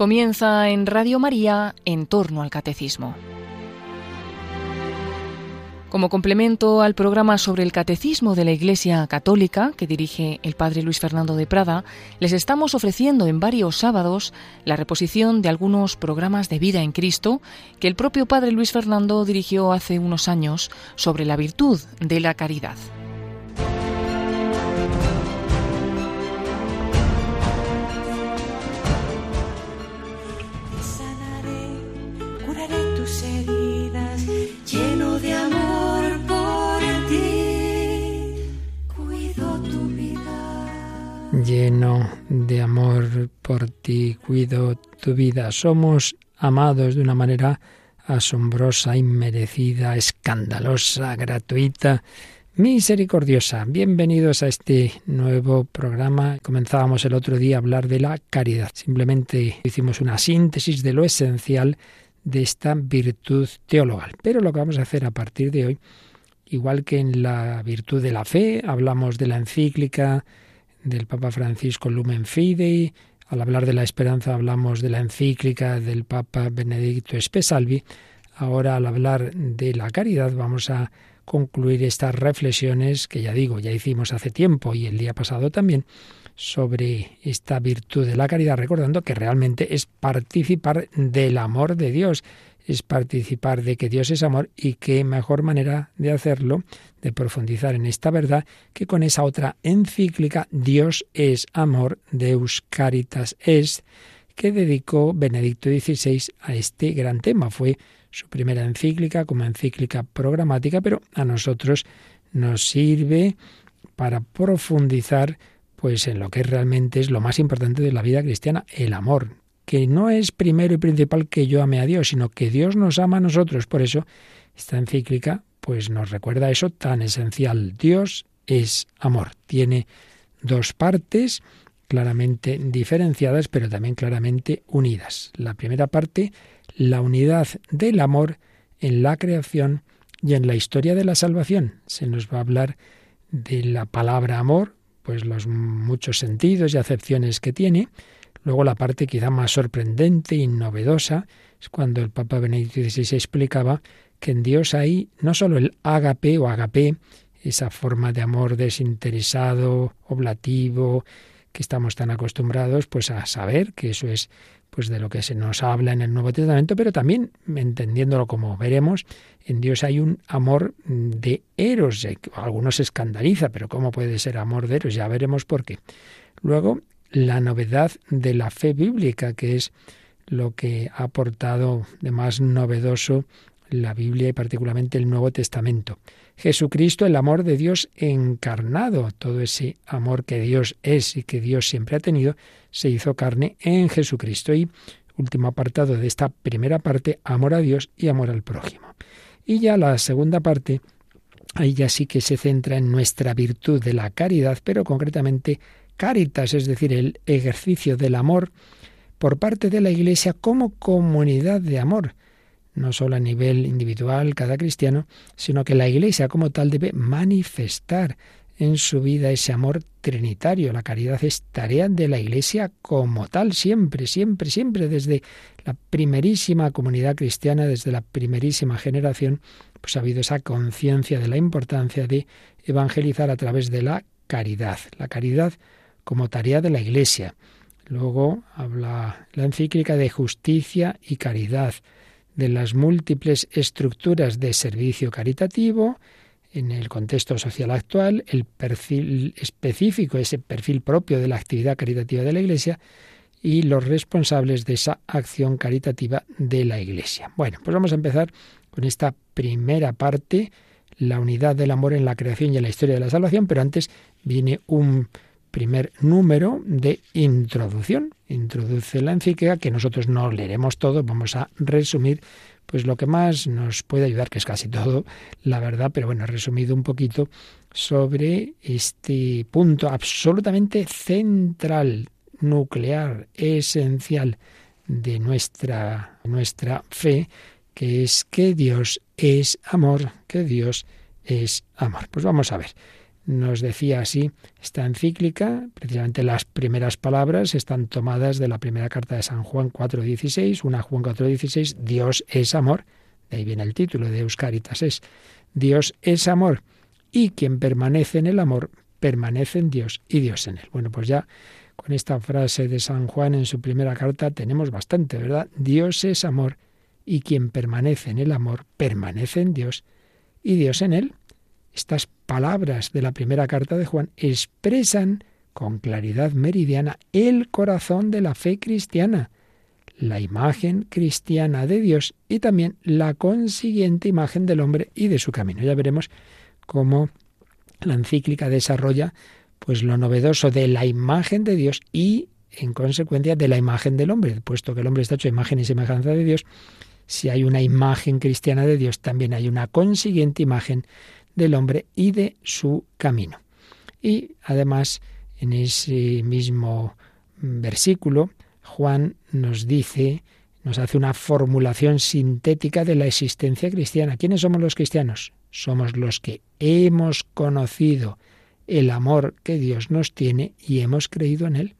Comienza en Radio María en torno al catecismo. Como complemento al programa sobre el catecismo de la Iglesia Católica que dirige el padre Luis Fernando de Prada, les estamos ofreciendo en varios sábados la reposición de algunos programas de vida en Cristo que el propio padre Luis Fernando dirigió hace unos años sobre la virtud de la caridad. Lleno de amor por ti, cuido tu vida. Somos amados de una manera asombrosa, inmerecida, escandalosa, gratuita, misericordiosa. Bienvenidos a este nuevo programa. Comenzábamos el otro día a hablar de la caridad. Simplemente hicimos una síntesis de lo esencial de esta virtud teologal. Pero lo que vamos a hacer a partir de hoy, igual que en la virtud de la fe, hablamos de la encíclica del Papa Francisco Lumen Fidei. Al hablar de la esperanza hablamos de la encíclica del Papa Benedicto Spesalvi. Ahora al hablar de la caridad vamos a concluir estas reflexiones que ya digo, ya hicimos hace tiempo y el día pasado también sobre esta virtud de la caridad, recordando que realmente es participar del amor de Dios, es participar de que Dios es amor y qué mejor manera de hacerlo, de profundizar en esta verdad, que con esa otra encíclica Dios es amor, Deus Caritas est, que dedicó Benedicto XVI a este gran tema. Fue su primera encíclica como encíclica programática, pero a nosotros nos sirve para profundizar pues en lo que realmente es lo más importante de la vida cristiana, el amor, que no es primero y principal que yo ame a Dios, sino que Dios nos ama a nosotros. Por eso esta encíclica pues nos recuerda eso tan esencial. Dios es amor. Tiene dos partes claramente diferenciadas, pero también claramente unidas. La primera parte, la unidad del amor en la creación y en la historia de la salvación. Se nos va a hablar de la palabra amor, pues los muchos sentidos y acepciones que tiene, Luego la parte quizá más sorprendente y novedosa es cuando el Papa Benedicto XVI explicaba que en Dios hay no solo el agape o agape, esa forma de amor desinteresado, oblativo, que estamos tan acostumbrados pues a saber que eso es pues de lo que se nos habla en el Nuevo Testamento, pero también entendiéndolo como veremos, en Dios hay un amor de eros, algunos se escandaliza, pero ¿cómo puede ser amor de eros? Ya veremos por qué. Luego la novedad de la fe bíblica, que es lo que ha aportado de más novedoso la Biblia y particularmente el Nuevo Testamento. Jesucristo, el amor de Dios encarnado, todo ese amor que Dios es y que Dios siempre ha tenido, se hizo carne en Jesucristo. Y último apartado de esta primera parte, amor a Dios y amor al prójimo. Y ya la segunda parte, ahí ya sí que se centra en nuestra virtud de la caridad, pero concretamente caritas, es decir, el ejercicio del amor por parte de la Iglesia como comunidad de amor, no solo a nivel individual, cada cristiano, sino que la Iglesia como tal debe manifestar en su vida ese amor trinitario. La caridad es tarea de la Iglesia como tal, siempre, siempre, siempre, desde la primerísima comunidad cristiana, desde la primerísima generación, pues ha habido esa conciencia de la importancia de evangelizar a través de la caridad. La caridad como tarea de la Iglesia. Luego habla la encíclica de justicia y caridad, de las múltiples estructuras de servicio caritativo en el contexto social actual, el perfil específico, ese perfil propio de la actividad caritativa de la Iglesia y los responsables de esa acción caritativa de la Iglesia. Bueno, pues vamos a empezar con esta primera parte, la unidad del amor en la creación y en la historia de la salvación, pero antes viene un primer número de introducción. Introduce la encíclica que nosotros no leeremos todo, vamos a resumir pues lo que más nos puede ayudar, que es casi todo, la verdad, pero bueno, resumido un poquito sobre este punto absolutamente central, nuclear, esencial de nuestra, nuestra fe, que es que Dios es amor, que Dios es amor. Pues vamos a ver nos decía así esta encíclica, precisamente las primeras palabras están tomadas de la primera carta de San Juan 4.16, una Juan 4.16, Dios es amor, de ahí viene el título de Euscaritas es, Dios es amor, y quien permanece en el amor, permanece en Dios y Dios en él. Bueno, pues ya con esta frase de San Juan en su primera carta tenemos bastante, ¿verdad? Dios es amor, y quien permanece en el amor, permanece en Dios y Dios en él. Estas palabras de la primera carta de Juan expresan con claridad meridiana el corazón de la fe cristiana, la imagen cristiana de Dios y también la consiguiente imagen del hombre y de su camino. Ya veremos cómo la encíclica desarrolla pues lo novedoso de la imagen de Dios y en consecuencia de la imagen del hombre, puesto que el hombre está hecho imagen y semejanza de Dios, si hay una imagen cristiana de Dios, también hay una consiguiente imagen del hombre y de su camino. Y además, en ese mismo versículo, Juan nos dice, nos hace una formulación sintética de la existencia cristiana. ¿Quiénes somos los cristianos? Somos los que hemos conocido el amor que Dios nos tiene y hemos creído en él.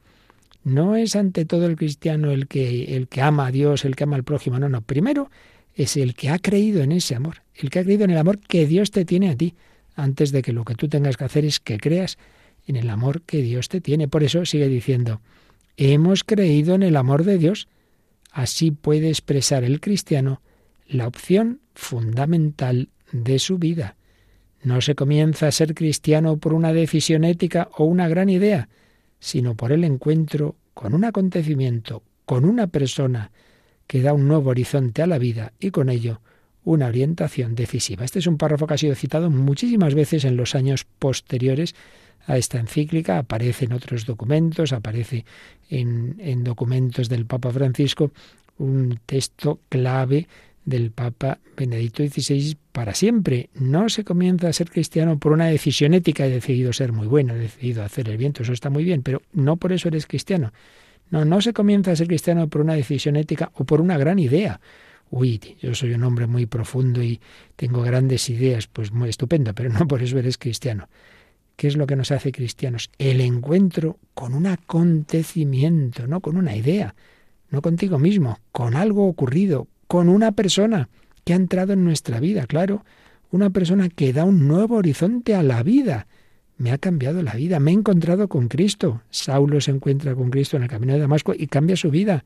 No es ante todo el cristiano el que, el que ama a Dios, el que ama al prójimo, no, no. Primero es el que ha creído en ese amor, el que ha creído en el amor que Dios te tiene a ti, antes de que lo que tú tengas que hacer es que creas en el amor que Dios te tiene. Por eso sigue diciendo, hemos creído en el amor de Dios. Así puede expresar el cristiano la opción fundamental de su vida. No se comienza a ser cristiano por una decisión ética o una gran idea, sino por el encuentro con un acontecimiento, con una persona que da un nuevo horizonte a la vida y con ello una orientación decisiva. Este es un párrafo que ha sido citado muchísimas veces en los años posteriores a esta encíclica, aparece en otros documentos, aparece en, en documentos del Papa Francisco, un texto clave del Papa Benedicto XVI para siempre. No se comienza a ser cristiano por una decisión ética. He decidido ser muy bueno, he decidido hacer el bien, eso está muy bien, pero no por eso eres cristiano. No, no se comienza a ser cristiano por una decisión ética o por una gran idea. Uy, yo soy un hombre muy profundo y tengo grandes ideas, pues muy estupendo, pero no por eso eres cristiano. ¿Qué es lo que nos hace cristianos? El encuentro con un acontecimiento, no con una idea, no contigo mismo, con algo ocurrido, con una persona que ha entrado en nuestra vida, claro, una persona que da un nuevo horizonte a la vida. Me ha cambiado la vida, me he encontrado con Cristo. Saulo se encuentra con Cristo en el camino de Damasco y cambia su vida.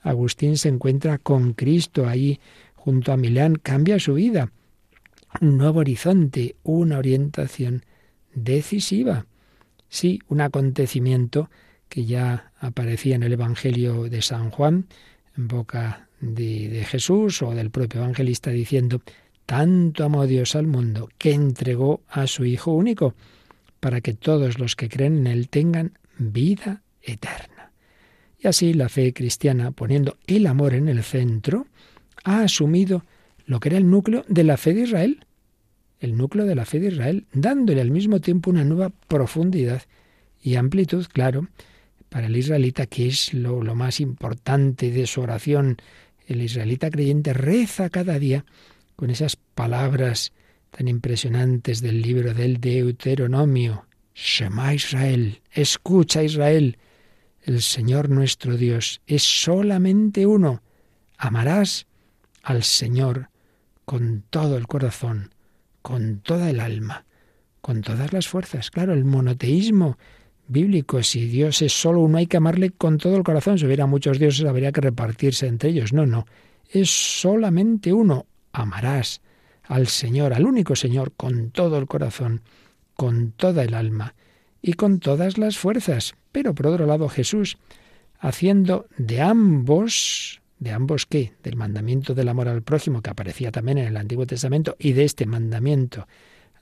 Agustín se encuentra con Cristo ahí junto a Milán, cambia su vida. Un nuevo horizonte, una orientación decisiva. Sí, un acontecimiento que ya aparecía en el Evangelio de San Juan, en boca de, Jesús o del propio evangelista diciendo, tanto amó Dios al mundo que entregó a su Hijo único, para que todos los que creen en Él tengan vida eterna. Y así la fe cristiana, poniendo el amor en el centro, ha asumido lo que era el núcleo de la fe de Israel, el núcleo de la fe de Israel, dándole al mismo tiempo una nueva profundidad y amplitud, claro, para el israelita, que es lo, lo más importante de su oración el israelita creyente reza cada día con esas palabras tan impresionantes del libro del Deuteronomio. Shema Israel, escucha Israel, el Señor nuestro Dios es solamente uno. Amarás al Señor con todo el corazón, con toda el alma, con todas las fuerzas. Claro, el monoteísmo bíblico. Si Dios es solo uno, hay que amarle con todo el corazón. Si hubiera muchos dioses, habría que repartirse entre ellos. No, no. Es solamente uno. Amarás al Señor, al único Señor, con todo el corazón, con toda el alma y con todas las fuerzas. Pero por otro lado, Jesús, haciendo de ambos, ¿de ambos qué? Del mandamiento del amor al prójimo, que aparecía también en el Antiguo Testamento, y de este mandamiento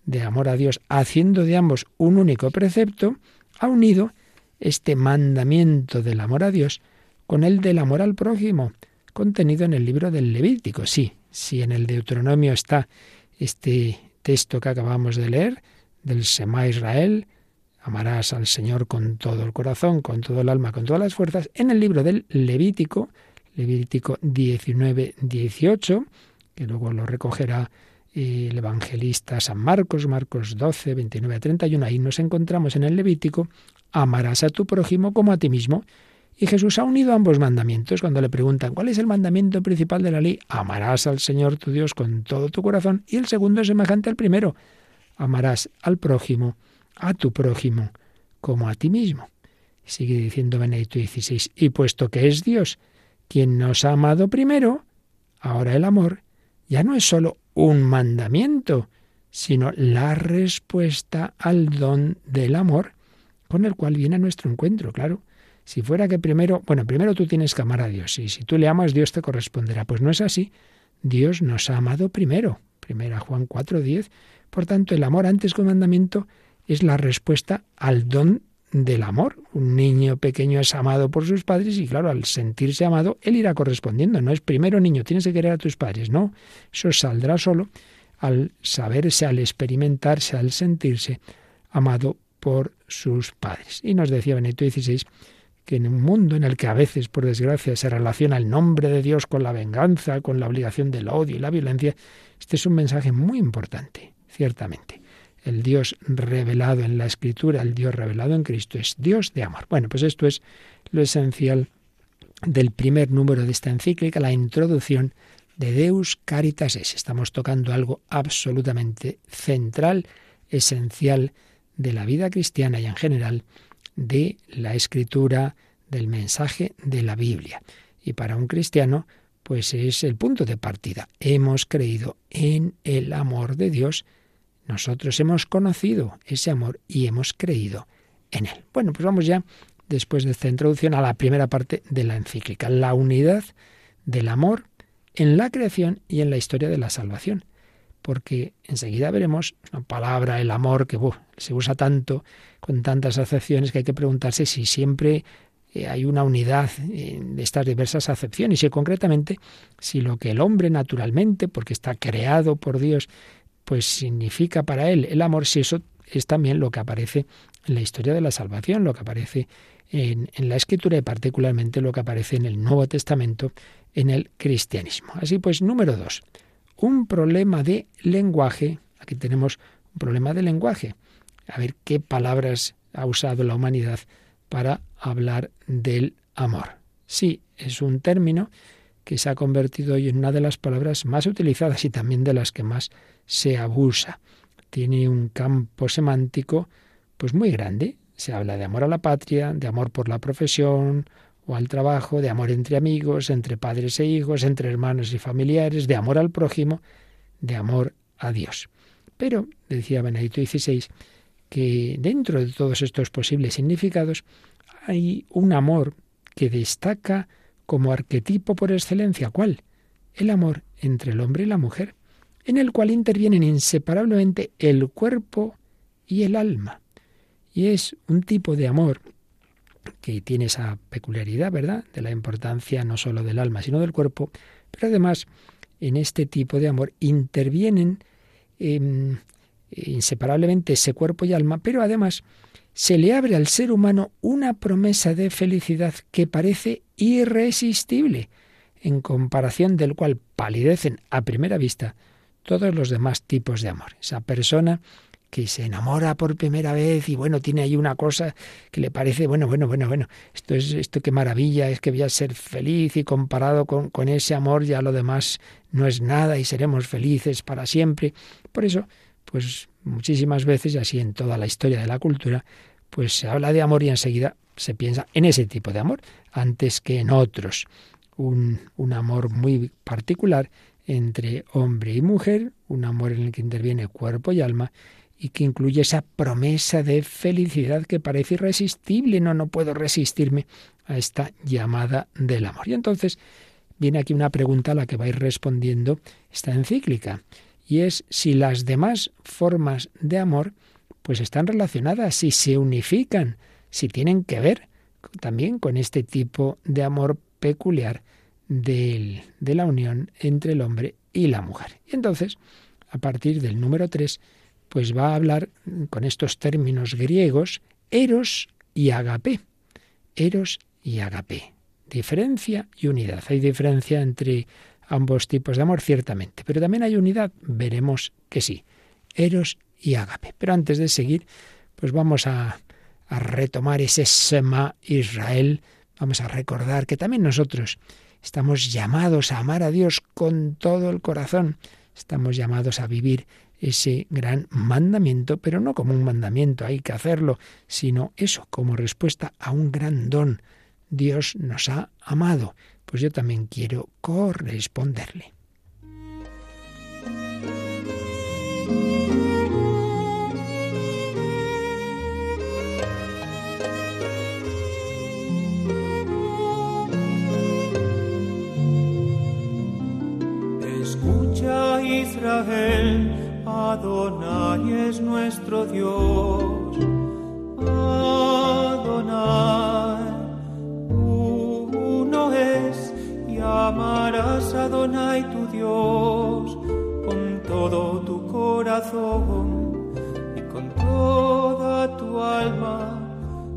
de amor a Dios, haciendo de ambos un único precepto, ha unido este mandamiento del amor a Dios con el del amor al prójimo, contenido en el libro del Levítico. Sí, sí, en el Deuteronomio está este texto que acabamos de leer, del Sema Israel, amarás al Señor con todo el corazón, con todo el alma, con todas las fuerzas, en el libro del Levítico, Levítico 19, 18, que luego lo recogerá el evangelista San Marcos, Marcos 12, 29 a 31. Ahí nos encontramos en el Levítico, amarás a tu prójimo como a ti mismo. Y Jesús ha unido ambos mandamientos. Cuando le preguntan cuál es el mandamiento principal de la ley, amarás al Señor tu Dios con todo tu corazón. Y el segundo es semejante al primero, amarás al prójimo, a tu prójimo, como a ti mismo. Sigue diciendo Benedicto XVI, y puesto que es Dios quien nos ha amado primero, ahora el amor ya no es sólo un mandamiento, sino la respuesta al don del amor con el cual viene a nuestro encuentro, claro. Si fuera que primero, bueno, primero tú tienes que amar a Dios, y si tú le amas, Dios te corresponderá. Pues no es así. Dios nos ha amado primero. Primera Juan 4:10. Por tanto, el amor antes que mandamiento es la respuesta al don del amor. Un niño pequeño es amado por sus padres y claro, al sentirse amado, él irá correspondiendo. No es primero niño, tienes que querer a tus padres, no. Eso saldrá solo al saberse, al experimentarse, al sentirse amado por sus padres. Y nos decía Benito XVI que en un mundo en el que a veces, por desgracia, se relaciona el nombre de Dios con la venganza, con la obligación del odio y la violencia, este es un mensaje muy importante, ciertamente el Dios revelado en la Escritura, el Dios revelado en Cristo, es Dios de amor. Bueno, pues esto es lo esencial del primer número de esta encíclica, la introducción de Deus Caritas Es. Estamos tocando algo absolutamente central, esencial de la vida cristiana y en general de la escritura, del mensaje de la Biblia. Y para un cristiano, pues es el punto de partida. Hemos creído en el amor de Dios nosotros hemos conocido ese amor y hemos creído en él. Bueno, pues vamos ya, después de esta introducción, a la primera parte de la encíclica, la unidad del amor en la creación y en la historia de la salvación. Porque enseguida veremos una palabra, el amor, que se usa tanto, con tantas acepciones, que hay que preguntarse si siempre eh, hay una unidad eh, de estas diversas acepciones y concretamente si lo que el hombre naturalmente, porque está creado por Dios, pues significa para él el amor si eso es también lo que aparece en la historia de la salvación, lo que aparece en, en, la escritura y particularmente lo que aparece en el Nuevo Testamento en el cristianismo. Así pues, número dos, un problema de lenguaje. Aquí tenemos un problema de lenguaje. A ver qué palabras ha usado la humanidad para hablar del amor. Sí, es un término que se ha convertido hoy en una de las palabras más utilizadas y también de las que más se abusa. Tiene un campo semántico pues muy grande. Se habla de amor a la patria, de amor por la profesión o al trabajo, de amor entre amigos, entre padres e hijos, entre hermanos y familiares, de amor al prójimo, de amor a Dios. Pero, decía Benedicto XVI, que dentro de todos estos posibles significados hay un amor que destaca como arquetipo por excelencia. ¿Cuál? El amor entre el hombre y la mujer en el cual intervienen inseparablemente el cuerpo y el alma. Y es un tipo de amor que tiene esa peculiaridad, ¿verdad?, de la importancia no sólo del alma, sino del cuerpo, pero además en este tipo de amor intervienen em, inseparablemente ese cuerpo y alma, pero además se le abre al ser humano una promesa de felicidad que parece irresistible, en comparación del cual palidecen a primera vista todos los demás tipos de amor. Esa persona que se enamora por primera vez y bueno, tiene ahí una cosa que le parece, bueno, bueno, bueno, bueno, esto es, esto qué maravilla, es que voy a ser feliz y comparado con, con ese amor ya lo demás no es nada y seremos felices para siempre. Por eso, pues muchísimas veces, y así en toda la historia de la cultura, pues se habla de amor y enseguida se piensa en ese tipo de amor, antes que en otros. Un, un amor muy particular entre hombre y mujer, un amor en el que interviene cuerpo y alma y que incluye esa promesa de felicidad que parece irresistible. No, no puedo resistirme a esta llamada del amor. Y entonces viene aquí una pregunta a la que va a ir respondiendo esta encíclica, y es si las demás formas de amor pues están relacionadas, si se unifican, si tienen que ver también con este tipo de amor peculiar de la unión entre el hombre y la mujer. Y entonces, a partir del número 3, pues va a hablar con estos términos griegos, eros y agape. Eros y agape. Diferencia y unidad. Hay diferencia entre ambos tipos de amor, ciertamente. Pero también hay unidad, veremos que sí. Eros y ágape. Pero antes de seguir, pues vamos a, a retomar ese Sema Israel. Vamos a recordar que también nosotros estamos llamados a amar a Dios con todo el corazón. Estamos llamados a vivir ese gran mandamiento, pero no como un mandamiento, hay que hacerlo, sino eso, como respuesta a un gran don. Dios nos ha amado, pues yo también quiero corresponderle. Israel Adonai es nuestro Dios. Adonai, uno es y amarás a Adonai tu Dios con todo tu corazón y con toda tu alma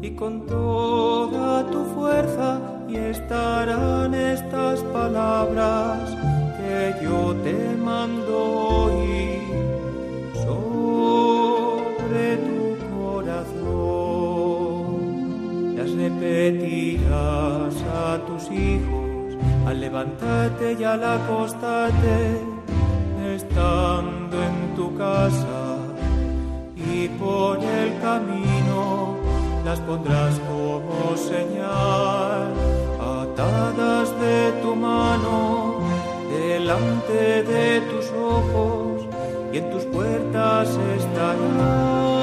y con toda tu fuerza y estarán estas palabras que yo te mando hoy repetirás a tus hijos al levantarte y al acostarte, estando en tu casa y por el camino las pondrás como señal, atadas de tu mano, delante de tus ojos y en tus puertas estarán.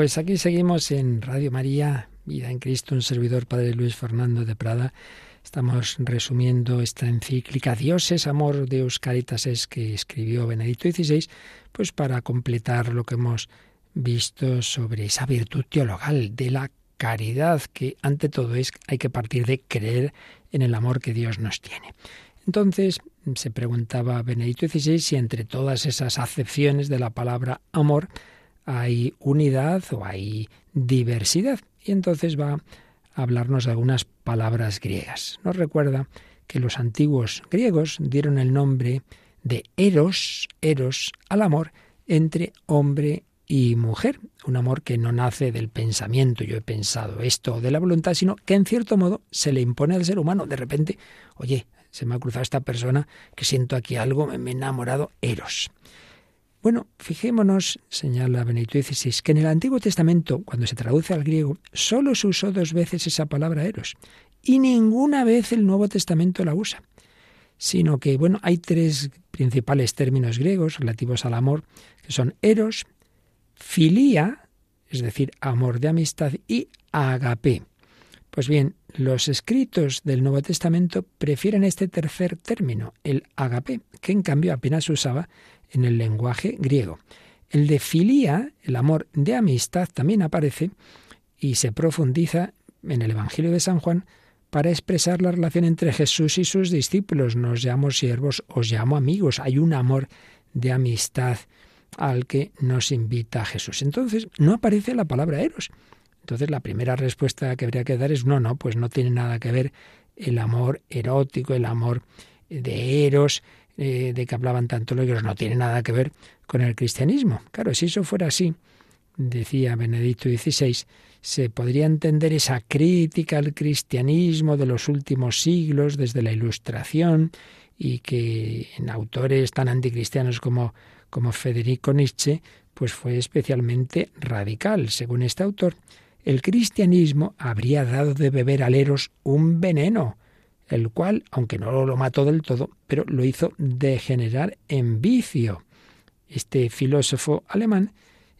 Pues aquí seguimos en Radio María, Vida en Cristo, un servidor Padre Luis Fernando de Prada. Estamos resumiendo esta encíclica Dios es amor de Caritas es que escribió Benedicto XVI, pues para completar lo que hemos visto sobre esa virtud teologal de la caridad, que ante todo es hay que partir de creer en el amor que Dios nos tiene. Entonces se preguntaba Benedicto XVI si entre todas esas acepciones de la palabra amor hay unidad o hay diversidad. Y entonces va a hablarnos de algunas palabras griegas. Nos recuerda que los antiguos griegos dieron el nombre de eros, eros, al amor entre hombre y mujer, un amor que no nace del pensamiento, yo he pensado esto, de la voluntad, sino que en cierto modo se le impone al ser humano. De repente, oye, se me ha cruzado esta persona que siento aquí algo, me he enamorado, eros. Bueno, fijémonos, señala Benedicto XVI, que en el Antiguo Testamento, cuando se traduce al griego, solo se usó dos veces esa palabra eros y ninguna vez el Nuevo Testamento la usa. Sino que, bueno, hay tres principales términos griegos relativos al amor, que son eros, filía, es decir, amor de amistad, y agape. Pues bien, los escritos del Nuevo Testamento prefieren este tercer término, el agape, que en cambio apenas usaba en el lenguaje griego. El de filía, el amor de amistad, también aparece y se profundiza en el Evangelio de San Juan para expresar la relación entre Jesús y sus discípulos. Nos llamo siervos, os llamo amigos. Hay un amor de amistad al que nos invita Jesús. Entonces, no aparece la palabra eros. Entonces, la primera respuesta que habría que dar es no, no, pues no tiene nada que ver el amor erótico, el amor de eros, eh, de que hablaban tanto los no tiene nada que ver con el cristianismo. Claro, si eso fuera así, decía Benedicto XVI, se podría entender esa crítica al cristianismo de los últimos siglos, desde la Ilustración, y que en autores tan anticristianos como, como Federico Nietzsche, pues fue especialmente radical. Según este autor, el cristianismo habría dado de beber al Eros un veneno, el cual, aunque no lo mató del todo, pero lo hizo degenerar en vicio. Este filósofo alemán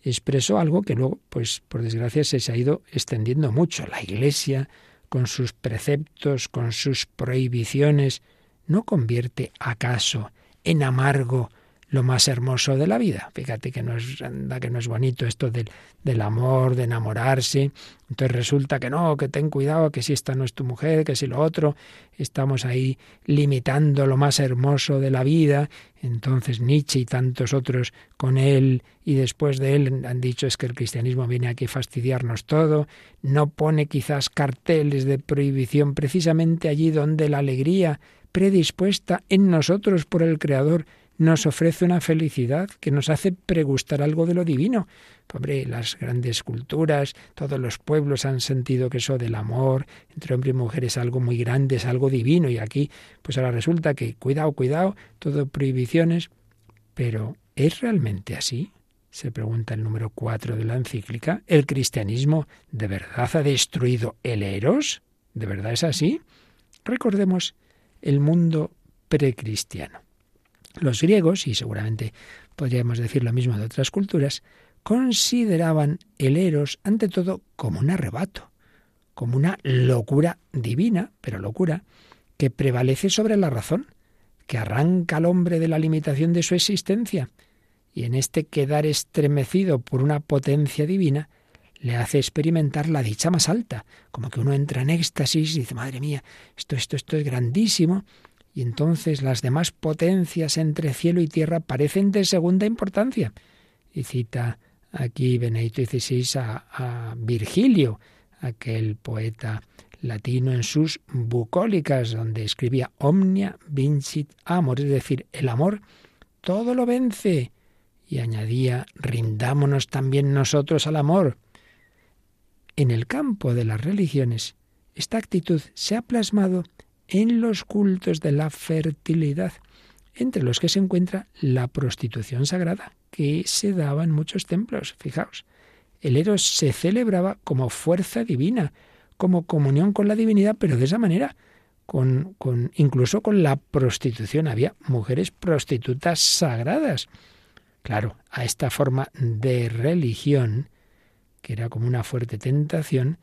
expresó algo que luego, pues por desgracia, se ha ido extendiendo mucho. La Iglesia, con sus preceptos, con sus prohibiciones, ¿no convierte acaso en amargo lo más hermoso de la vida. Fíjate que no es, que no es bonito esto del, del amor, de enamorarse. Entonces resulta que no, que ten cuidado, que si esta no es tu mujer, que si lo otro, estamos ahí limitando lo más hermoso de la vida. Entonces Nietzsche y tantos otros con él y después de él han dicho es que el cristianismo viene aquí a fastidiarnos todo. No pone quizás carteles de prohibición precisamente allí donde la alegría predispuesta en nosotros por el Creador nos ofrece una felicidad que nos hace pregustar algo de lo divino. Hombre, las grandes culturas, todos los pueblos han sentido que eso del amor entre hombre y mujer es algo muy grande, es algo divino. Y aquí, pues ahora resulta que, cuidado, cuidado, todo prohibiciones. Pero, ¿es realmente así? Se pregunta el número cuatro de la encíclica. ¿El cristianismo de verdad ha destruido el eros? ¿De verdad es así? Recordemos el mundo precristiano. Los griegos, y seguramente podríamos decir lo mismo de otras culturas, consideraban el eros ante todo como un arrebato, como una locura divina, pero locura, que prevalece sobre la razón, que arranca al hombre de la limitación de su existencia, y en este quedar estremecido por una potencia divina, le hace experimentar la dicha más alta, como que uno entra en éxtasis y dice, madre mía, esto, esto, esto es grandísimo, y entonces las demás potencias entre cielo y tierra parecen de segunda importancia. Y cita aquí Benedito XVI a, a Virgilio, aquel poeta latino en sus bucólicas, donde escribía omnia vincit amor, es decir, el amor todo lo vence. Y añadía, rindámonos también nosotros al amor. En el campo de las religiones, esta actitud se ha plasmado en los cultos de la fertilidad, entre los que se encuentra la prostitución sagrada, que se daba en muchos templos. Fijaos, el Eros se celebraba como fuerza divina, como comunión con la divinidad, pero de esa manera, con, con, incluso con la prostitución. Había mujeres prostitutas sagradas. Claro, a esta forma de religión, que era como una fuerte tentación,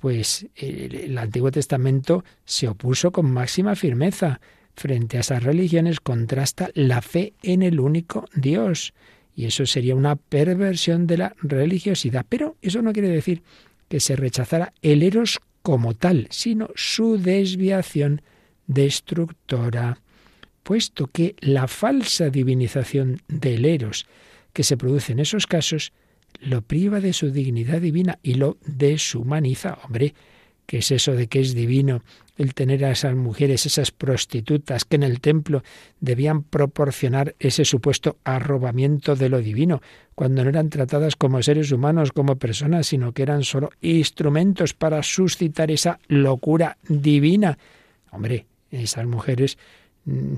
pues el Antiguo Testamento se opuso con máxima firmeza. Frente a esas religiones contrasta la fe en el único Dios. Y eso sería una perversión de la religiosidad. Pero eso no quiere decir que se rechazara el eros como tal, sino su desviación destructora. Puesto que la falsa divinización del eros que se produce en esos casos lo priva de su dignidad divina y lo deshumaniza. Hombre, ¿qué es eso de que es divino el tener a esas mujeres, esas prostitutas que en el templo debían proporcionar ese supuesto arrobamiento de lo divino, cuando no eran tratadas como seres humanos, como personas, sino que eran solo instrumentos para suscitar esa locura divina? Hombre, esas mujeres mm,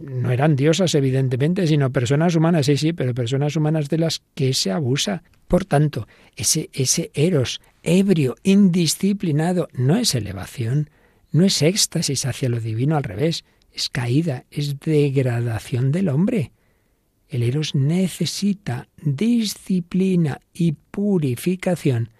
no eran diosas, evidentemente, sino personas humanas, sí, sí, pero personas humanas de las que se abusa. Por tanto, ese, ese eros ebrio, indisciplinado, no es elevación, no es éxtasis hacia lo divino, al revés, es caída, es degradación del hombre. El eros necesita disciplina y purificación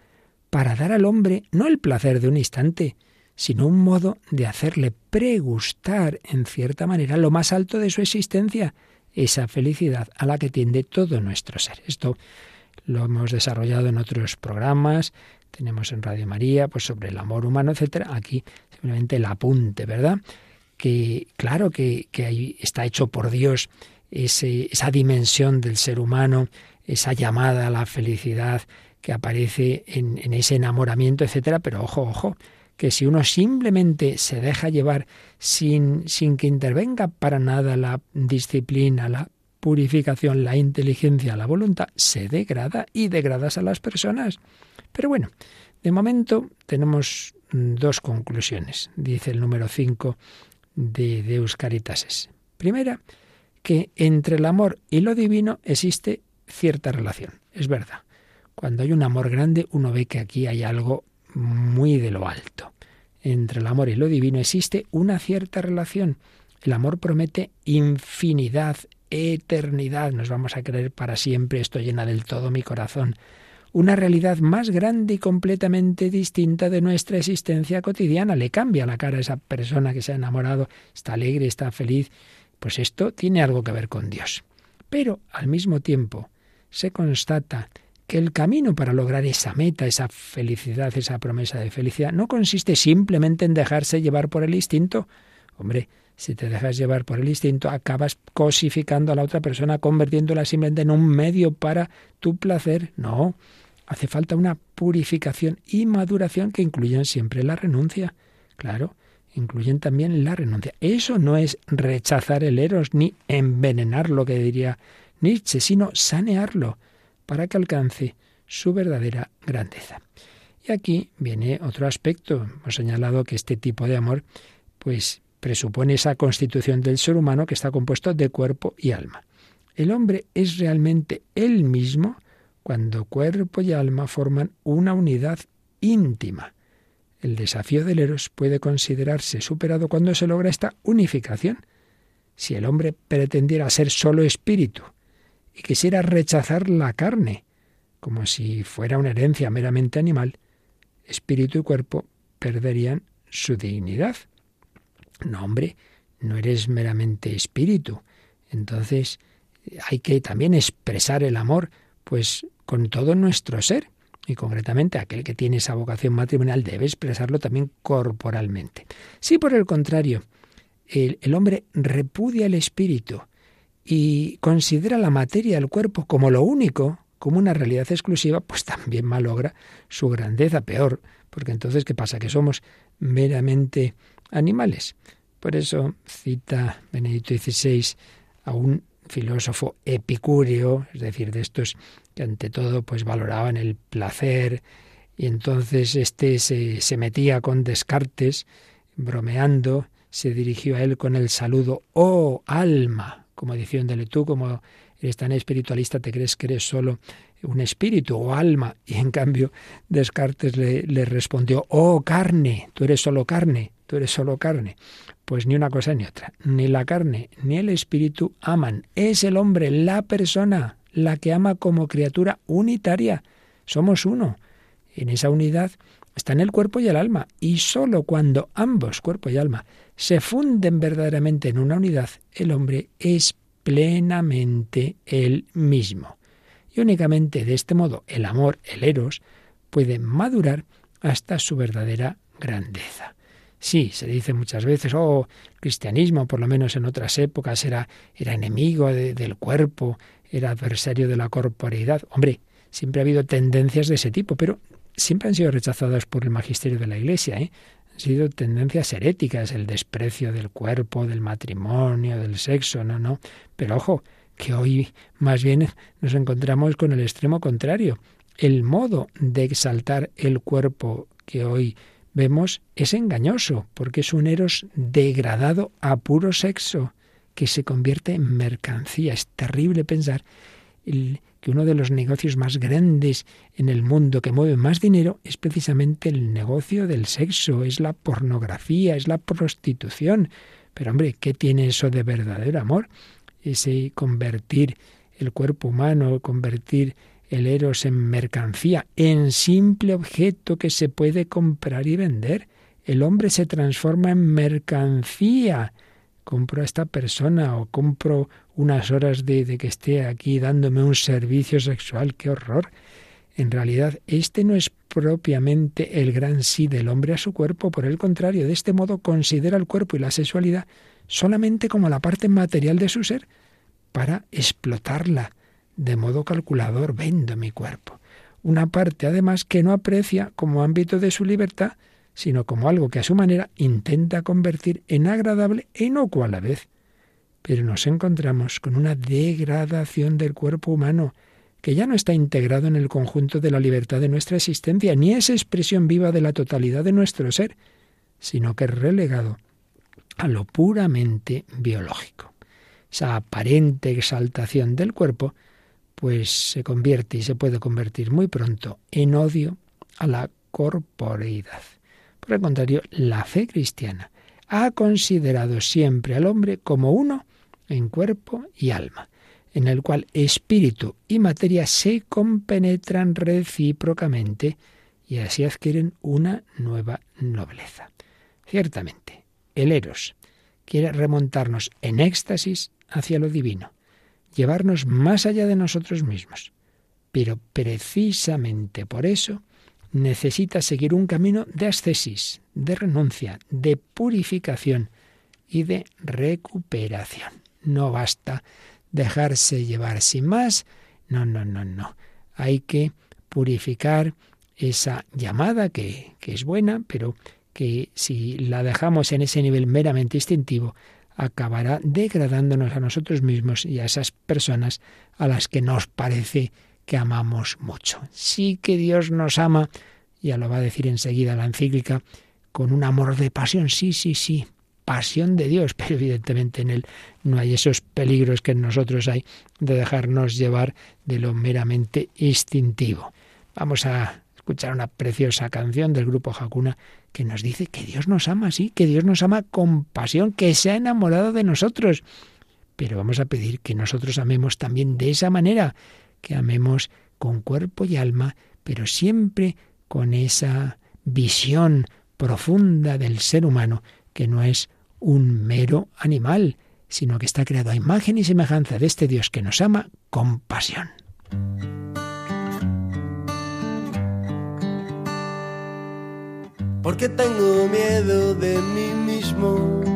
para dar al hombre no el placer de un instante, sino un modo de hacerle pregustar, en cierta manera, lo más alto de su existencia, esa felicidad a la que tiende todo nuestro ser. Esto lo hemos desarrollado en otros programas, tenemos en Radio María, pues sobre el amor humano, etcétera. Aquí simplemente el apunte, ¿verdad? Que claro que, que ahí está hecho por Dios esa dimensión del ser humano, esa llamada a la felicidad que aparece en, en ese enamoramiento, etcétera. Pero ojo, ojo, que si uno simplemente se deja llevar sin, sin que intervenga para nada la disciplina, la purificación, la inteligencia, la voluntad, se degrada y degradas a las personas. Pero bueno, de momento tenemos dos conclusiones, dice el número 5 de Deus Caritases. Primera, que entre el amor y lo divino existe cierta relación. Es verdad. Cuando hay un amor grande, uno ve que aquí hay algo muy de lo alto. Entre el amor y lo divino existe una cierta relación. El amor promete infinidad, eternidad. Nos vamos a creer para siempre. Esto llena del todo mi corazón. Una realidad más grande y completamente distinta de nuestra existencia cotidiana. Le cambia la cara a esa persona que se ha enamorado, está alegre, está feliz. Pues esto tiene algo que ver con Dios. Pero al mismo tiempo se constata que el camino para lograr esa meta, esa felicidad, esa promesa de felicidad, no consiste simplemente en dejarse llevar por el instinto. Hombre, si te dejas llevar por el instinto, acabas cosificando a la otra persona, convirtiéndola simplemente en un medio para tu placer. No, hace falta una purificación y maduración que incluyen siempre la renuncia. Claro, incluyen también la renuncia. Eso no es rechazar el eros ni envenenar lo que diría Nietzsche, sino sanearlo para que alcance su verdadera grandeza. Y aquí viene otro aspecto. Hemos señalado que este tipo de amor, pues presupone esa constitución del ser humano que está compuesto de cuerpo y alma. El hombre es realmente él mismo cuando cuerpo y alma forman una unidad íntima. El desafío del Eros puede considerarse superado cuando se logra esta unificación. Si el hombre pretendiera ser solo espíritu y quisiera rechazar la carne, como si fuera una herencia meramente animal, espíritu y cuerpo perderían su dignidad. No, hombre, no eres meramente espíritu. Entonces hay que también expresar el amor, pues con todo nuestro ser. Y concretamente aquel que tiene esa vocación matrimonial debe expresarlo también corporalmente. Si por el contrario el, el hombre repudia el espíritu y considera la materia del cuerpo como lo único, como una realidad exclusiva, pues también malogra su grandeza, peor, porque entonces ¿qué pasa? Que somos meramente animales. Por eso cita Benedicto XVI a un filósofo epicúreo, es decir, de estos que ante todo pues valoraban el placer, y entonces este se, se metía con Descartes, bromeando, se dirigió a él con el saludo, oh alma, como diciéndole tú, como eres tan espiritualista, te crees que eres solo un espíritu o alma, y en cambio Descartes le respondió, oh carne, tú eres solo carne, tú eres solo carne. Pues ni una cosa ni otra. Ni la carne ni el espíritu aman. Es el hombre, la persona, la que ama como criatura unitaria. Somos uno. En esa unidad están el cuerpo y el alma. Y sólo cuando ambos, cuerpo y alma, se funden verdaderamente en una unidad, el hombre es plenamente el mismo. Y únicamente de este modo el amor, el eros, puede madurar hasta su verdadera grandeza. Sí, se dice muchas veces, oh, cristianismo, por lo menos en otras épocas, era, era enemigo del cuerpo, era adversario de la corporeidad. Hombre, siempre ha habido tendencias de ese tipo, pero siempre han sido rechazadas por el magisterio de la Iglesia. ¿eh? Han sido tendencias heréticas, el desprecio del cuerpo, del matrimonio, del sexo, no, no. Pero ojo, que hoy más bien nos encontramos con el extremo contrario. El modo de exaltar el cuerpo que hoy vemos es engañoso, porque es un eros degradado a puro sexo, que se convierte en mercancía. Es terrible pensar que uno de los negocios más grandes en el mundo que mueve más dinero es precisamente el negocio del sexo, es la pornografía, es la prostitución. Pero hombre, ¿qué tiene eso de verdadero amor? Ese convertir el cuerpo humano, convertir el eros en mercancía, en simple objeto que se puede comprar y vender. El hombre se transforma en mercancía compro a esta persona o compro unas horas de, que esté aquí dándome un servicio sexual. ¡Qué horror! En realidad, este no es propiamente el gran sí del hombre a su cuerpo, por el contrario, de este modo considera el cuerpo y la sexualidad solamente como la parte material de su ser, para explotarla de modo calculador, vendo mi cuerpo. Una parte, además, que no aprecia como ámbito de su libertad, sino como algo que a su manera intenta convertir en agradable e inocuo a la vez. Pero nos encontramos con una degradación del cuerpo humano, que ya no está integrado en el conjunto de la libertad de nuestra existencia, ni es expresión viva de la totalidad de nuestro ser, sino que es relegado a lo puramente biológico. Esa aparente exaltación del cuerpo, pues se convierte y se puede convertir muy pronto en odio a la corporeidad. Por el contrario, la fe cristiana ha considerado siempre al hombre como uno en cuerpo y alma, en el cual espíritu y materia se compenetran recíprocamente y así adquieren una nueva nobleza. Ciertamente, el Eros quiere remontarnos en éxtasis hacia lo divino, llevarnos más allá de nosotros mismos. Pero precisamente por eso necesita seguir un camino de ascesis, de renuncia, de purificación y de recuperación. No basta dejarse llevar sin más. No, no, no, no. Hay que purificar esa llamada que, que es buena, pero que si la dejamos en ese nivel meramente instintivo, acabará degradándonos a nosotros mismos y a esas personas a las que nos parece que amamos mucho. Sí que Dios nos ama, ya lo va a decir enseguida la encíclica, con un amor de pasión, sí, sí, sí, pasión de Dios, pero evidentemente en él no hay esos peligros que en nosotros hay de dejarnos llevar de lo meramente instintivo. Vamos a escuchar una preciosa canción del grupo Hakuna que nos dice que Dios nos ama, sí, que Dios nos ama con pasión, que se ha enamorado de nosotros. Pero vamos a pedir que nosotros amemos también de esa manera, que amemos con cuerpo y alma, pero siempre con esa visión profunda del ser humano, que no es un mero animal, sino que está creado a imagen y semejanza de este Dios que nos ama con pasión. Porque tengo miedo de mí mismo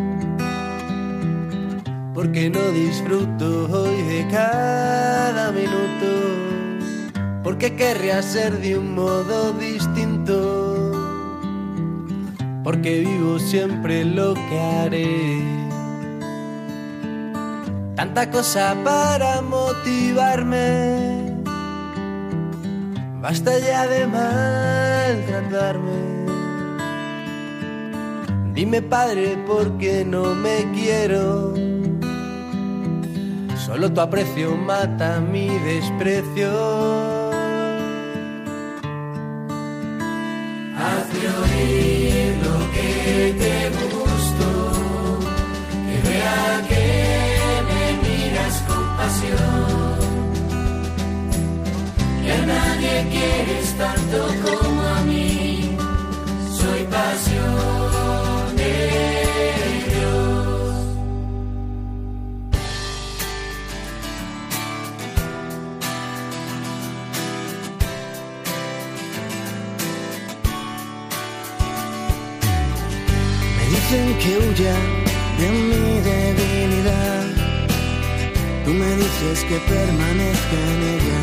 porque no disfruto hoy de cada minuto, porque querría ser de un modo distinto, porque vivo siempre lo que haré. Tanta cosa para motivarme, basta ya de maltratarme. Dime padre, ¿por qué no me quiero? Solo tu aprecio mata mi desprecio. Hazme oír lo que te gusto, que vea que me miras con pasión. Que a nadie quieres tanto como que huya de mi debilidad. Tú me dices que permanezca en ella.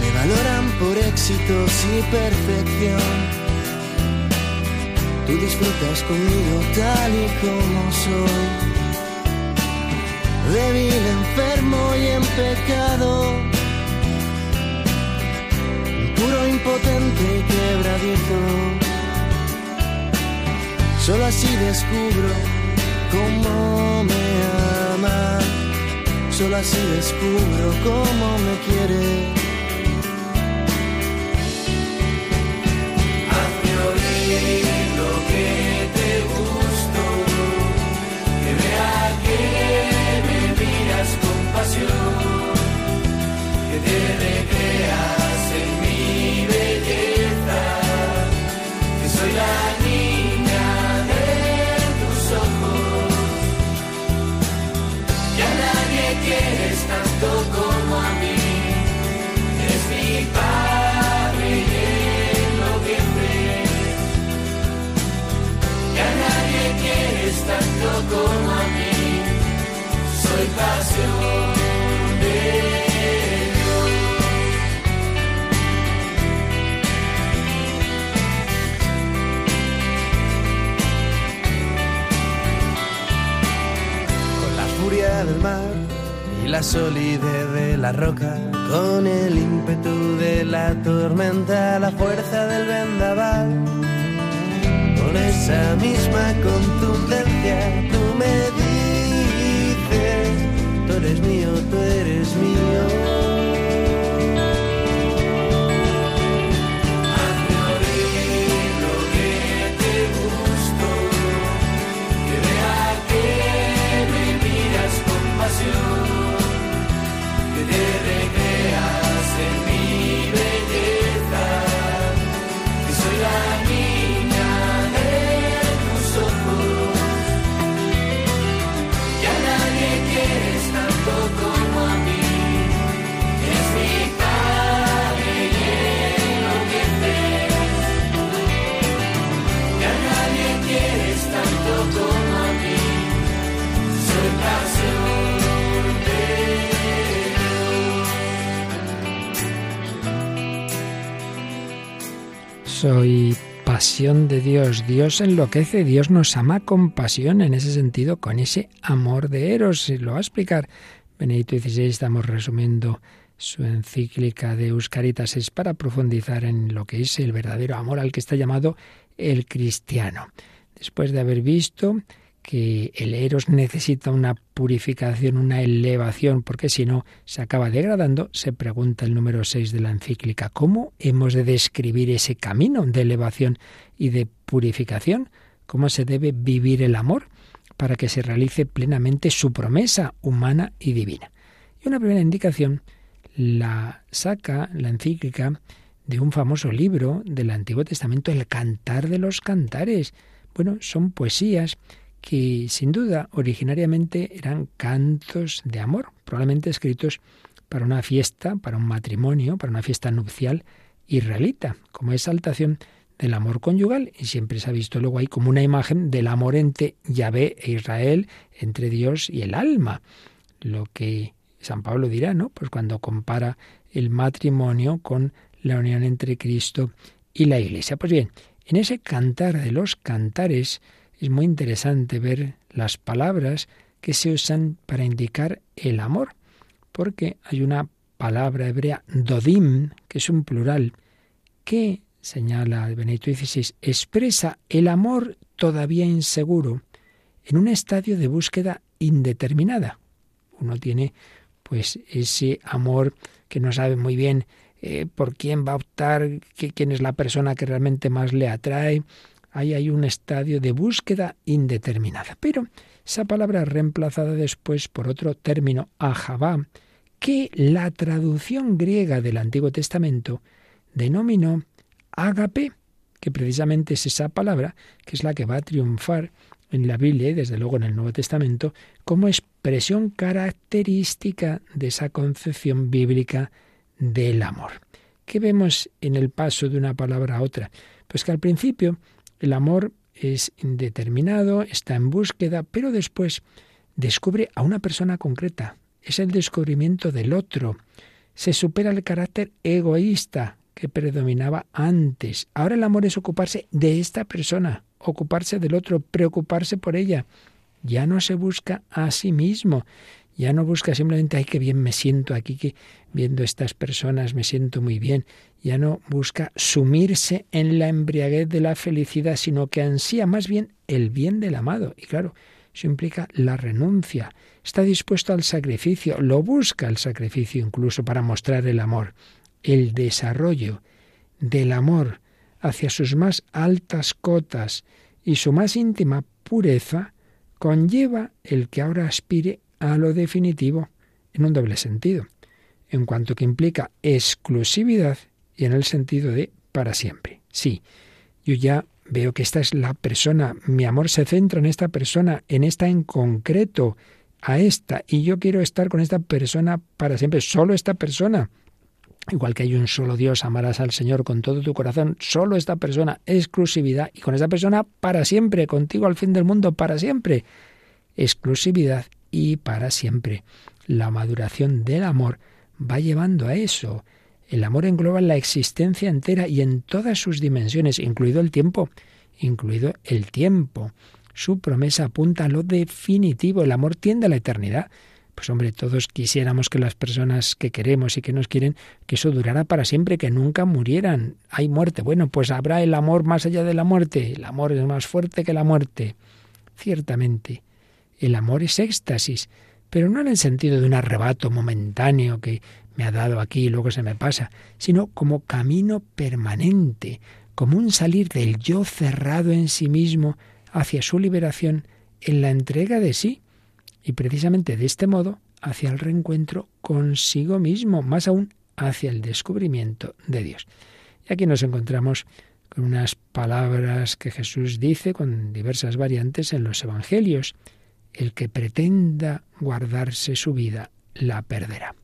Me valoran por éxitos y perfección. Tú disfrutas conmigo tal y como soy. Débil, enfermo y en pecado. Puro, impotente y quebradizo Solo así descubro cómo me ama. Solo así descubro cómo me quiere. Hazme oír lo que te gusto, que vea que me miras con pasión, que te recreas en mi belleza, que soy la niña. Soy pasión de Con la furia del mar y la solidez de la roca, con el ímpetu de la tormenta, la fuerza del vendaval, con esa misma tú me dices, tú eres mío, tú eres Soy pasión de Dios. Dios enloquece, Dios nos ama con pasión, en ese sentido, con ese amor de Eros. Lo va a explicar Benedicto XVI, estamos resumiendo su encíclica de Euscaritas, es para profundizar en lo que es el verdadero amor al que está llamado el cristiano. Después de haber visto que el eros necesita una purificación, una elevación, porque si no se acaba degradando, se pregunta el número 6 de la encíclica, ¿cómo hemos de describir ese camino de elevación y de purificación? ¿Cómo se debe vivir el amor para que se realice plenamente su promesa humana y divina? Y una primera indicación la saca la encíclica de un famoso libro del Antiguo Testamento, El Cantar de los Cantares. Bueno, son poesías que sin duda originariamente eran cantos de amor, probablemente escritos para una fiesta, para un matrimonio, para una fiesta nupcial israelita, como exaltación del amor conyugal, y siempre se ha visto luego ahí como una imagen del amor entre Yahvé e Israel, entre Dios y el alma. Lo que San Pablo dirá, ¿no? Pues cuando compara el matrimonio con la unión entre Cristo y la Iglesia. Pues bien, en ese cantar de los cantares, es muy interesante ver las palabras que se usan para indicar el amor, porque hay una palabra hebrea, dodim, que es un plural, que, señala Benedicto XVI, expresa el amor todavía inseguro, en un estadio de búsqueda indeterminada. Uno tiene pues ese amor que no sabe muy bien eh, por quién va a optar, quién es la persona que realmente más le atrae, ahí hay un estadio de búsqueda indeterminada. Pero esa palabra es reemplazada después por otro término, ajabá, que la traducción griega del Antiguo Testamento denominó agape, que precisamente es esa palabra que es la que va a triunfar en la Biblia y desde luego en el Nuevo Testamento como expresión característica de esa concepción bíblica del amor. ¿Qué vemos en el paso de una palabra a otra? Pues que al principio el amor es indeterminado, está en búsqueda, pero después descubre a una persona concreta. Es el descubrimiento del otro. Se supera el carácter egoísta que predominaba antes. Ahora el amor es ocuparse de esta persona, ocuparse del otro, preocuparse por ella. Ya no se busca a sí mismo, ya no busca simplemente, ay, qué bien me siento aquí, que viendo estas personas me siento muy bien. Ya no busca sumirse en la embriaguez de la felicidad, sino que ansía más bien el bien del amado. Y claro, eso implica la renuncia. Está dispuesto al sacrificio, lo busca el sacrificio incluso para mostrar el amor. El desarrollo del amor hacia sus más altas cotas y su más íntima pureza conlleva el que ahora aspire a lo definitivo en un doble sentido, en cuanto que implica exclusividad y en el sentido de para siempre. Sí, yo ya veo que esta es la persona, mi amor se centra en esta persona, en esta en concreto, a esta, y yo quiero estar con esta persona para siempre, solo esta persona. Igual que hay un solo Dios, amarás al Señor con todo tu corazón, solo esta persona, exclusividad, y con esta persona para siempre, contigo al fin del mundo, para siempre. Exclusividad y para siempre. La maduración del amor va llevando a eso. El amor engloba la existencia entera y en todas sus dimensiones, incluido el tiempo, incluido el tiempo. Su promesa apunta a lo definitivo. El amor tiende a la eternidad. Pues hombre, todos quisiéramos que las personas que queremos y que nos quieren, que eso durara para siempre, que nunca murieran. Hay muerte. Bueno, pues habrá el amor más allá de la muerte. El amor es más fuerte que la muerte. Ciertamente, el amor es éxtasis, pero no en el sentido de un arrebato momentáneo que me ha dado aquí y luego se me pasa, sino como camino permanente, como un salir del yo cerrado en sí mismo hacia su liberación en la entrega de sí y precisamente de este modo hacia el reencuentro consigo mismo, más aún hacia el descubrimiento de Dios. Y aquí nos encontramos con unas palabras que Jesús dice con diversas variantes en los Evangelios. El que pretenda guardarse su vida la perderá.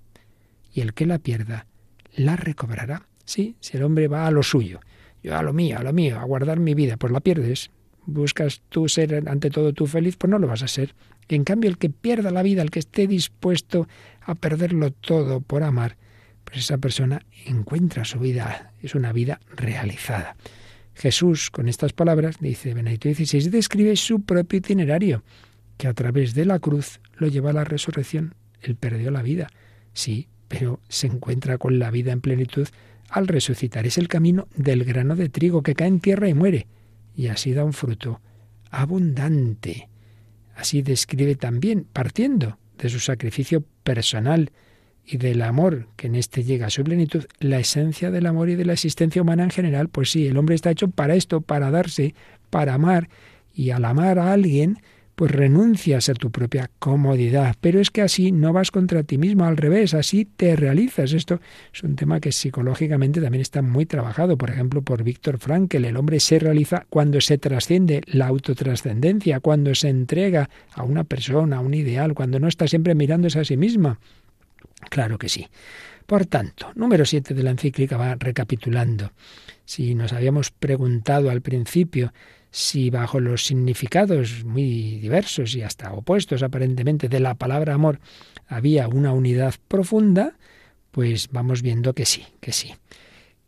Y el que la pierda la recobrará. Sí, si el hombre va a lo suyo, yo a lo mío, a lo mío, a guardar mi vida, pues la pierdes. Buscas tú ser ante todo tú feliz, pues no lo vas a ser. En cambio, el que pierda la vida, el que esté dispuesto a perderlo todo por amar, pues esa persona encuentra su vida, es una vida realizada. Jesús, con estas palabras, dice Benedicto XVI, describe su propio itinerario, que a través de la cruz lo lleva a la resurrección. Él perdió la vida, sí, pero se encuentra con la vida en plenitud al resucitar. Es el camino del grano de trigo que cae en tierra y muere, y así da un fruto abundante. Así describe también, partiendo de su sacrificio personal y del amor que en éste llega a su plenitud, la esencia del amor y de la existencia humana en general, pues sí, el hombre está hecho para esto, para darse, para amar, y al amar a alguien, pues renuncias a tu propia comodidad. Pero es que así no vas contra ti mismo, al revés, así te realizas. Esto es un tema que psicológicamente también está muy trabajado, por ejemplo, por Víctor Frankl. El hombre se realiza cuando se trasciende la autotrascendencia, cuando se entrega a una persona, a un ideal, cuando no está siempre mirándose a sí misma. Claro que sí. Por tanto, número 7 de la encíclica va recapitulando. Si nos habíamos preguntado al principio si bajo los significados muy diversos y hasta opuestos aparentemente de la palabra amor había una unidad profunda, pues vamos viendo que sí, que sí.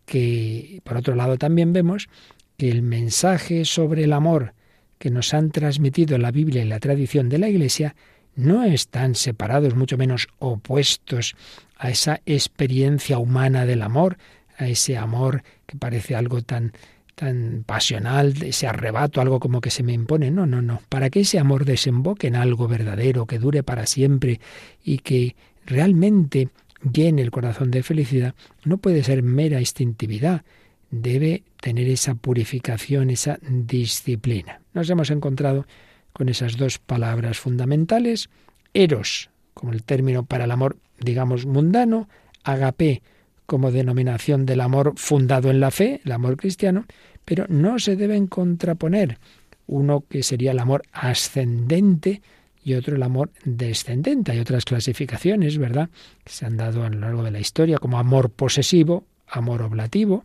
Que por otro lado también vemos que el mensaje sobre el amor que nos han transmitido la Biblia y la tradición de la Iglesia no están separados, mucho menos opuestos a esa experiencia humana del amor, a ese amor que parece algo tan tan pasional, ese arrebato, algo como que se me impone. No, no, no. Para que ese amor desemboque en algo verdadero, que dure para siempre y que realmente llene el corazón de felicidad, no puede ser mera instintividad. Debe tener esa purificación, esa disciplina. Nos hemos encontrado con esas dos palabras fundamentales, eros, como el término para el amor, digamos, mundano, agape, como denominación del amor fundado en la fe, el amor cristiano, pero no se deben contraponer uno que sería el amor ascendente y otro el amor descendente. Hay otras clasificaciones, ¿verdad?, que se han dado a lo largo de la historia, como amor posesivo, amor oblativo,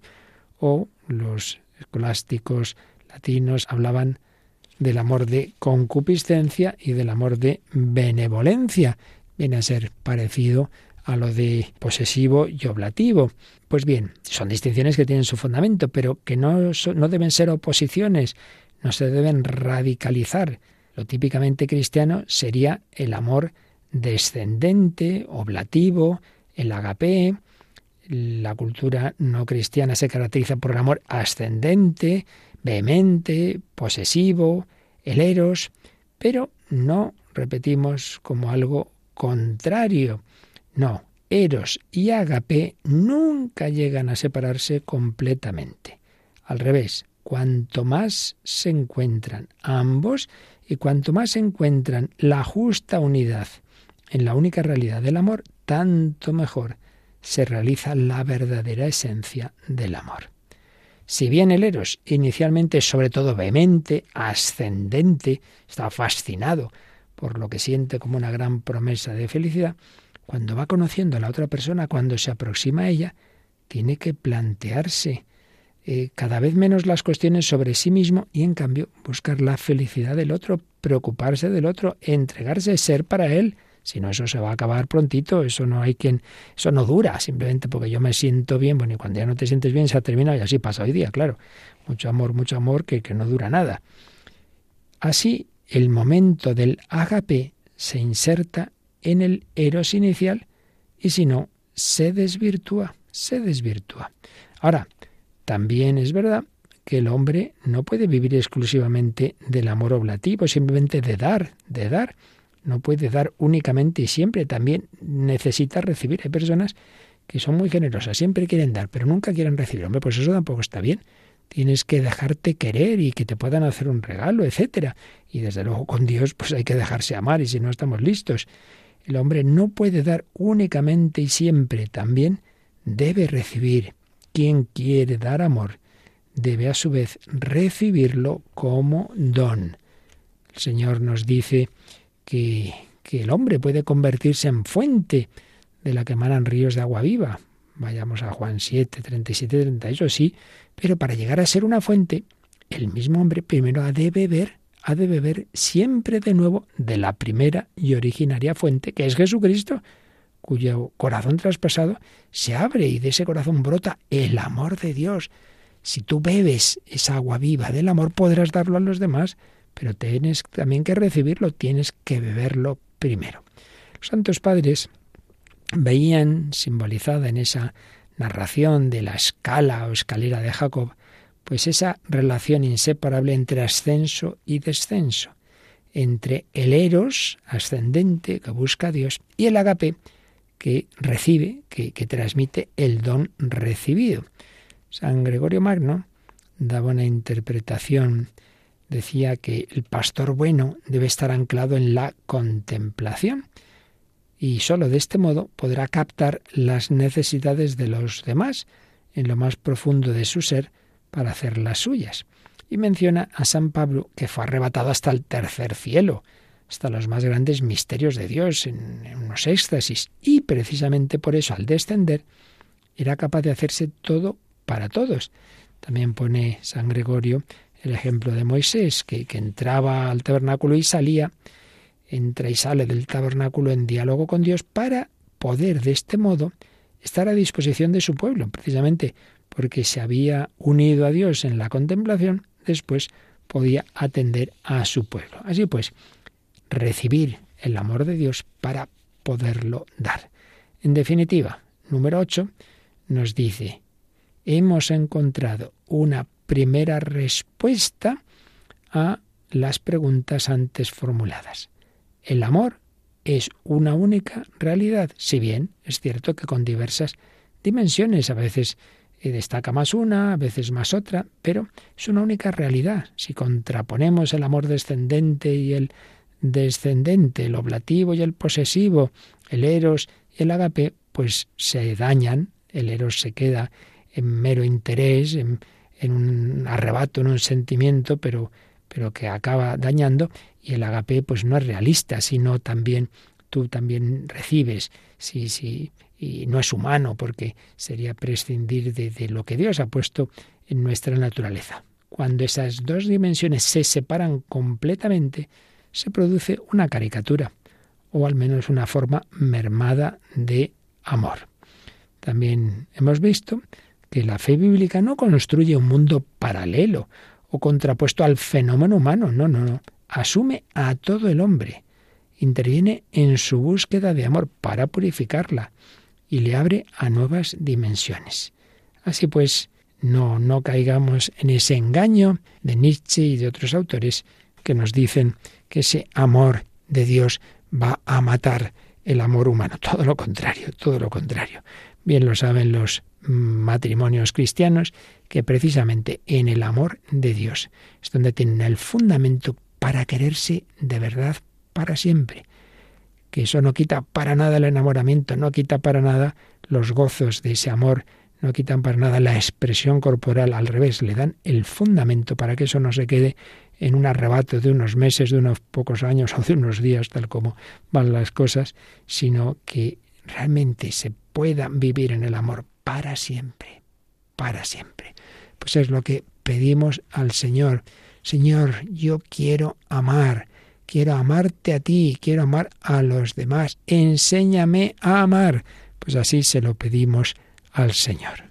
o los escolásticos latinos hablaban del amor de concupiscencia y del amor de benevolencia. Viene a ser parecido a lo de posesivo y oblativo. Pues bien, son distinciones que tienen su fundamento, pero que no, no deben ser oposiciones, no se deben radicalizar. Lo típicamente cristiano sería el amor descendente, oblativo, el agape. La cultura no cristiana se caracteriza por el amor ascendente, vehemente, posesivo, el eros, pero no repetimos como algo contrario. No, Eros y Agape nunca llegan a separarse completamente. Al revés, cuanto más se encuentran ambos y cuanto más se encuentran la justa unidad en la única realidad del amor, tanto mejor se realiza la verdadera esencia del amor. Si bien el Eros inicialmente sobre todo vehemente, ascendente, está fascinado por lo que siente como una gran promesa de felicidad, cuando va conociendo a la otra persona, cuando se aproxima a ella, tiene que plantearse eh, cada vez menos las cuestiones sobre sí mismo y en cambio buscar la felicidad del otro, preocuparse del otro, entregarse, ser para él. Si no, eso se va a acabar prontito, eso no hay quien, eso no dura, simplemente porque yo me siento bien, bueno, y cuando ya no te sientes bien se ha terminado y así pasa hoy día, claro. Mucho amor, mucho amor que, que no dura nada. Así, el momento del agape se inserta en el eros inicial y si no, se desvirtúa, se desvirtúa. Ahora, también es verdad que el hombre no puede vivir exclusivamente del amor oblativo, simplemente de dar, de dar. No puede dar únicamente y siempre, también necesita recibir. Hay personas que son muy generosas, siempre quieren dar, pero nunca quieren recibir. Hombre, pues eso tampoco está bien. Tienes que dejarte querer y que te puedan hacer un regalo, etcétera. Y desde luego con Dios pues hay que dejarse amar y si no estamos listos. El hombre no puede dar únicamente y siempre, también debe recibir. Quien quiere dar amor debe a su vez recibirlo como don. El Señor nos dice que, que el hombre puede convertirse en fuente de la que emanan ríos de agua viva. Vayamos a Juan 7, 37, 38, sí, pero para llegar a ser una fuente, el mismo hombre primero ha de beber, ha de beber siempre de nuevo de la primera y originaria fuente, que es Jesucristo, cuyo corazón traspasado se abre y de ese corazón brota el amor de Dios. Si tú bebes esa agua viva del amor, podrás darlo a los demás, pero tienes también que recibirlo, tienes que beberlo primero. Los santos padres veían simbolizada en esa narración de la escala o escalera de Jacob, pues esa relación inseparable entre ascenso y descenso, entre el eros ascendente que busca a Dios y el agape que recibe, que, que transmite el don recibido. San Gregorio Magno daba una interpretación, decía que el pastor bueno debe estar anclado en la contemplación y sólo de este modo podrá captar las necesidades de los demás en lo más profundo de su ser para hacer las suyas. Y menciona a San Pablo que fue arrebatado hasta el tercer cielo, hasta los más grandes misterios de Dios, en, unos éxtasis. Y precisamente por eso, al descender, era capaz de hacerse todo para todos. También pone San Gregorio el ejemplo de Moisés, que, que entraba al tabernáculo y salía, entra y sale del tabernáculo en diálogo con Dios para poder de este modo estar a disposición de su pueblo, precisamente porque se había unido a Dios en la contemplación, después podía atender a su pueblo. Así pues, recibir el amor de Dios para poderlo dar. En definitiva, número 8 nos dice, hemos encontrado una primera respuesta a las preguntas antes formuladas. El amor es una única realidad, si bien es cierto que con diversas dimensiones, a veces destaca más una, a veces más otra, pero es una única realidad. Si contraponemos el amor descendente y el descendente, el oblativo y el posesivo, el eros y el agape, pues se dañan, el eros se queda en mero interés, en, un arrebato, en un sentimiento, pero, pero que acaba dañando, y el agape pues no es realista, sino también tú también recibes, sí, sí, y no es humano, porque sería prescindir de, lo que Dios ha puesto en nuestra naturaleza. Cuando esas dos dimensiones se separan completamente, se produce una caricatura, o al menos una forma mermada de amor. También hemos visto que la fe bíblica no construye un mundo paralelo o contrapuesto al fenómeno humano, no, no, no. Asume a todo el hombre, interviene en su búsqueda de amor para purificarla y le abre a nuevas dimensiones. Así pues, no, no caigamos en ese engaño de Nietzsche y de otros autores que nos dicen que ese amor de Dios va a matar el amor humano. Todo lo contrario, todo lo contrario. Bien lo saben los matrimonios cristianos que precisamente en el amor de Dios es donde tienen el fundamento para quererse de verdad para siempre. Que eso no quita para nada el enamoramiento, no quita para nada los gozos de ese amor, no quitan para nada la expresión corporal, al revés, le dan el fundamento para que eso no se quede en un arrebato de unos meses, de unos pocos años o de unos días, tal como van las cosas, sino que realmente se pueda vivir en el amor para siempre, para siempre. Pues es lo que pedimos al Señor. Señor, yo quiero amar, quiero amarte a ti, quiero amar a los demás. Enséñame a amar. Pues así se lo pedimos al Señor.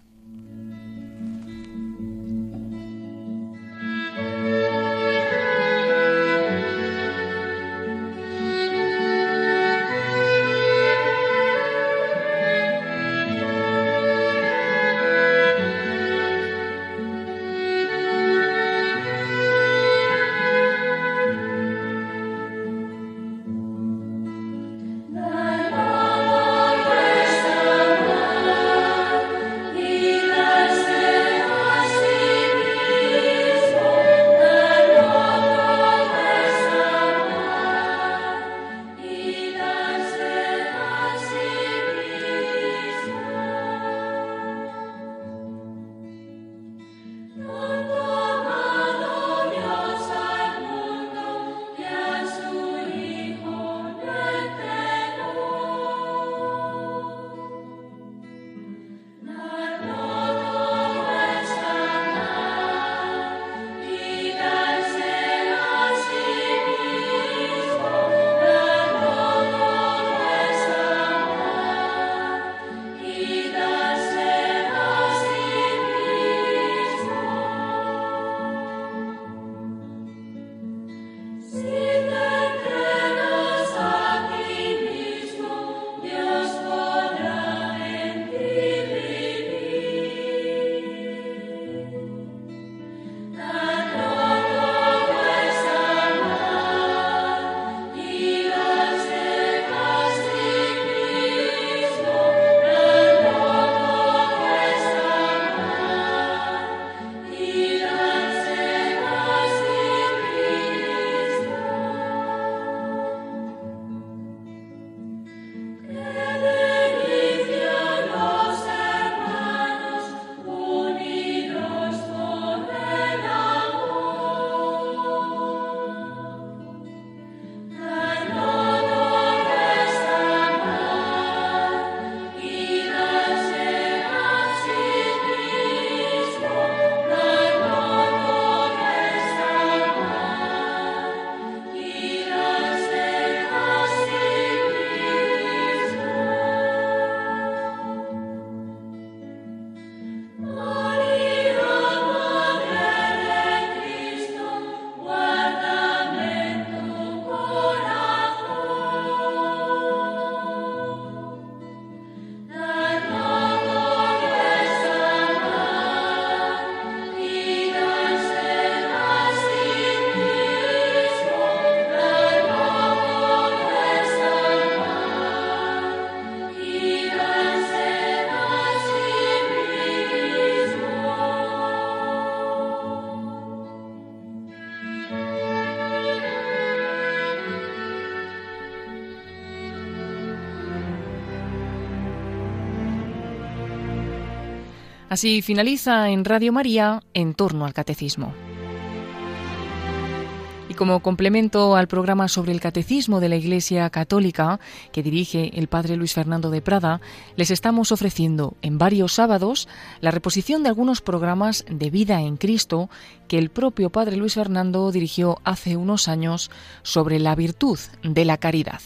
Así finaliza en Radio María en torno al catecismo. Y como complemento al programa sobre el catecismo de la Iglesia Católica que dirige el Padre Luis Fernando de Prada, les estamos ofreciendo en varios sábados la reposición de algunos programas de vida en Cristo que el propio Padre Luis Fernando dirigió hace unos años sobre la virtud de la caridad.